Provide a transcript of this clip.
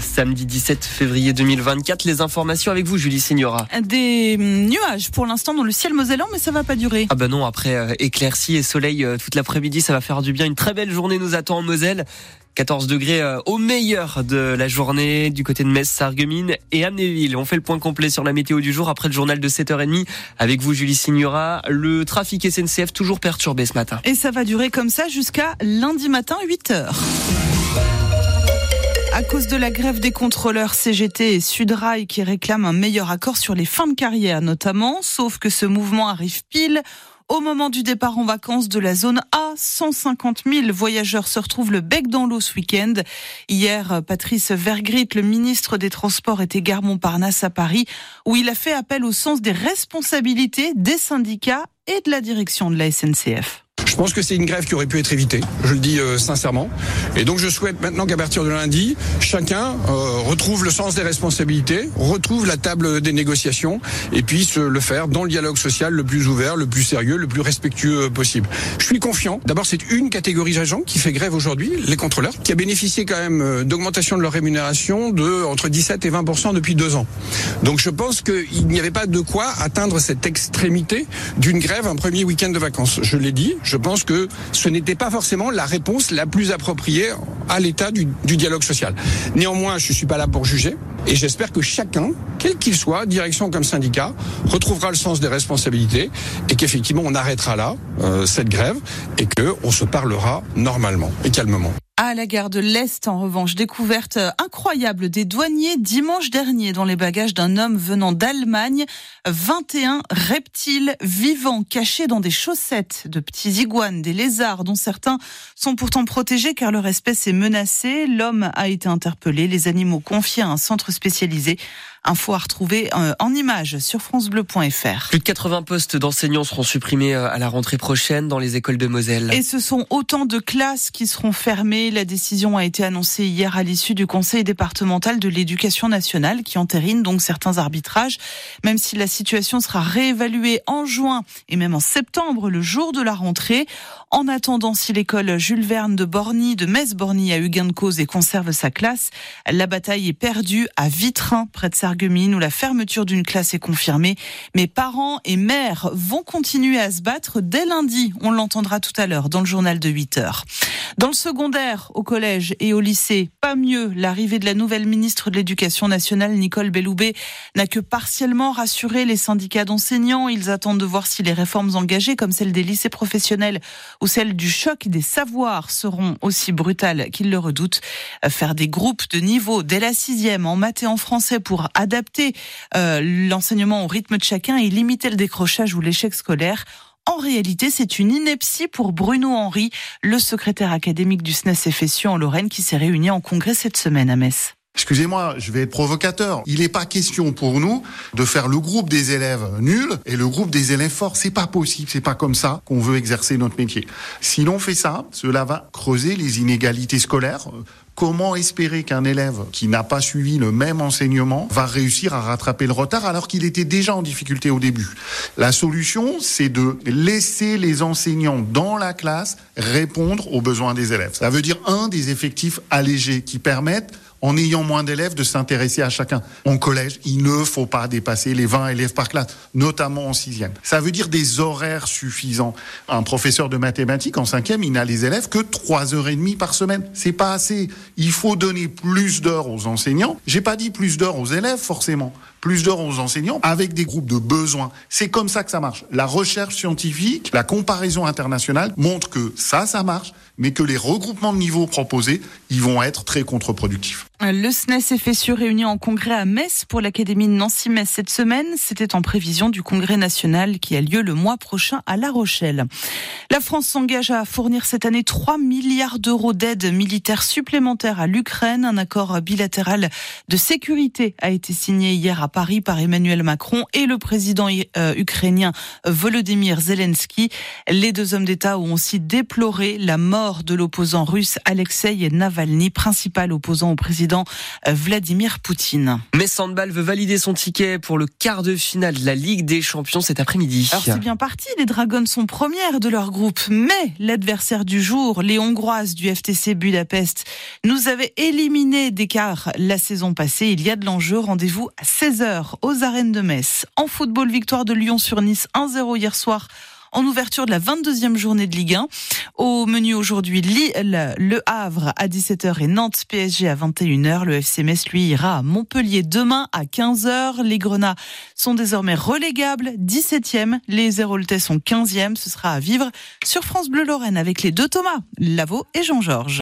Samedi 17 février 2024, les informations avec vous, Julie Signora. Des nuages pour l'instant dans le ciel mosellan, mais ça va pas durer. Ah ben non, après euh, éclaircie et soleil euh, toute l'après-midi, ça va faire du bien. Une très belle journée nous attend en Moselle. 14 degrés euh, au meilleur de la journée du côté de Metz, Sarreguemines et Amnéville. On fait le point complet sur la météo du jour après le journal de 7h30 avec vous Julie Signora. Le trafic SNCF toujours perturbé ce matin. Et ça va durer comme ça jusqu'à lundi matin 8h. À cause de la grève des contrôleurs CGT et Sudrail qui réclament un meilleur accord sur les fins de carrière notamment, sauf que ce mouvement arrive pile au moment du départ en vacances de la zone A, 150 000 voyageurs se retrouvent le bec dans l'eau ce week-end. Hier, Patrice Vergrit, le ministre des Transports, était gare Montparnasse à Paris, où il a fait appel au sens des responsabilités des syndicats et de la direction de la SNCF. Je pense que c'est une grève qui aurait pu être évitée, je le dis euh, sincèrement. Et donc je souhaite maintenant qu'à partir de lundi, chacun euh, retrouve le sens des responsabilités, retrouve la table des négociations et puisse le faire dans le dialogue social le plus ouvert, le plus sérieux, le plus respectueux possible. Je suis confiant. D'abord, c'est une catégorie d'agents qui fait grève aujourd'hui, les contrôleurs, qui a bénéficié quand même euh, d'augmentation de leur rémunération de entre 17 et 20% depuis deux ans. Donc je pense qu'il n'y avait pas de quoi atteindre cette extrémité d'une grève un premier week-end de vacances. Je l'ai dit, pense que ce n'était pas forcément la réponse la plus appropriée à l'état du, dialogue social. Néanmoins, je ne suis pas là pour juger et j'espère que chacun, quel qu'il soit, direction comme syndicat, retrouvera le sens des responsabilités et qu'effectivement on arrêtera là euh, cette grève et que on se parlera normalement et calmement. À la gare de l'Est, en revanche, découverte incroyable des douaniers dimanche dernier dans les bagages d'un homme venant d'Allemagne. 21 reptiles vivants cachés dans des chaussettes de petits iguanes, des lézards dont certains sont pourtant protégés car leur espèce est menacée. L'homme a été interpellé, les animaux confiés à un centre spécialisé. Info à retrouver euh, en images sur francebleu.fr. Plus de 80 postes d'enseignants seront supprimés euh, à la rentrée prochaine dans les écoles de Moselle. Et ce sont autant de classes qui seront fermées. La décision a été annoncée hier à l'issue du Conseil départemental de l'éducation nationale qui entérine donc certains arbitrages, même si la situation sera réévaluée en juin et même en septembre, le jour de la rentrée. En attendant, si l'école Jules Verne de Borny, de Metz-Borny a eu gain de cause et conserve sa classe, la bataille est perdue à Vitrin, près de Sarreguemines, où la fermeture d'une classe est confirmée. Mais parents et mères vont continuer à se battre dès lundi. On l'entendra tout à l'heure dans le journal de 8 heures. Dans le secondaire, au collège et au lycée, pas mieux. L'arrivée de la nouvelle ministre de l'Éducation nationale, Nicole Belloubet, n'a que partiellement rassuré les syndicats d'enseignants. Ils attendent de voir si les réformes engagées, comme celle des lycées professionnels ou celle du choc des savoirs seront aussi brutales qu'ils le redoutent. Faire des groupes de niveau dès la sixième en maths et en français pour adapter euh, l'enseignement au rythme de chacun et limiter le décrochage ou l'échec scolaire. En réalité, c'est une ineptie pour Bruno Henry, le secrétaire académique du SNES FSU en Lorraine, qui s'est réuni en congrès cette semaine à Metz. Excusez-moi, je vais être provocateur. Il n'est pas question pour nous de faire le groupe des élèves nuls et le groupe des élèves forts. C'est pas possible. C'est pas comme ça qu'on veut exercer notre métier. Si l'on fait ça, cela va creuser les inégalités scolaires. Comment espérer qu'un élève qui n'a pas suivi le même enseignement va réussir à rattraper le retard alors qu'il était déjà en difficulté au début? La solution, c'est de laisser les enseignants dans la classe répondre aux besoins des élèves. Ça veut dire un des effectifs allégés qui permettent en ayant moins d'élèves, de s'intéresser à chacun. En collège, il ne faut pas dépasser les 20 élèves par classe, notamment en sixième. Ça veut dire des horaires suffisants. Un professeur de mathématiques en cinquième, il n'a les élèves que 3 heures et demie par semaine. C'est pas assez. Il faut donner plus d'heures aux enseignants. J'ai pas dit plus d'heures aux élèves, forcément. Plus d'heures aux enseignants avec des groupes de besoins. C'est comme ça que ça marche. La recherche scientifique, la comparaison internationale montre que ça, ça marche mais que les regroupements de niveaux proposés, ils vont être très contre-productifs. Le SNES FSU réuni en congrès à Metz pour l'Académie de Nancy-Metz cette semaine. C'était en prévision du congrès national qui a lieu le mois prochain à La Rochelle. La France s'engage à fournir cette année 3 milliards d'euros d'aide militaire supplémentaire à l'Ukraine. Un accord bilatéral de sécurité a été signé hier à Paris par Emmanuel Macron et le président euh, ukrainien Volodymyr Zelensky. Les deux hommes d'État ont aussi déploré la mort de l'opposant russe Alexei Navalny, principal opposant au président président Vladimir Poutine. Mais Sandball veut valider son ticket pour le quart de finale de la Ligue des Champions cet après-midi. Alors c'est bien parti, les Dragons sont premières de leur groupe, mais l'adversaire du jour, les Hongroises du FTC Budapest, nous avait éliminé d'écart la saison passée. Il y a de l'enjeu, rendez-vous à 16h aux arènes de Metz. En football, victoire de Lyon sur Nice 1-0 hier soir en ouverture de la 22e journée de Ligue 1. Au menu aujourd'hui, Le Havre à 17h et Nantes PSG à 21h. Le FC Metz, lui, ira à Montpellier demain à 15h. Les Grenats sont désormais relégables, 17e. Les Héroltais sont 15e. Ce sera à vivre sur France Bleu Lorraine avec les deux Thomas, Lavaux et Jean-Georges.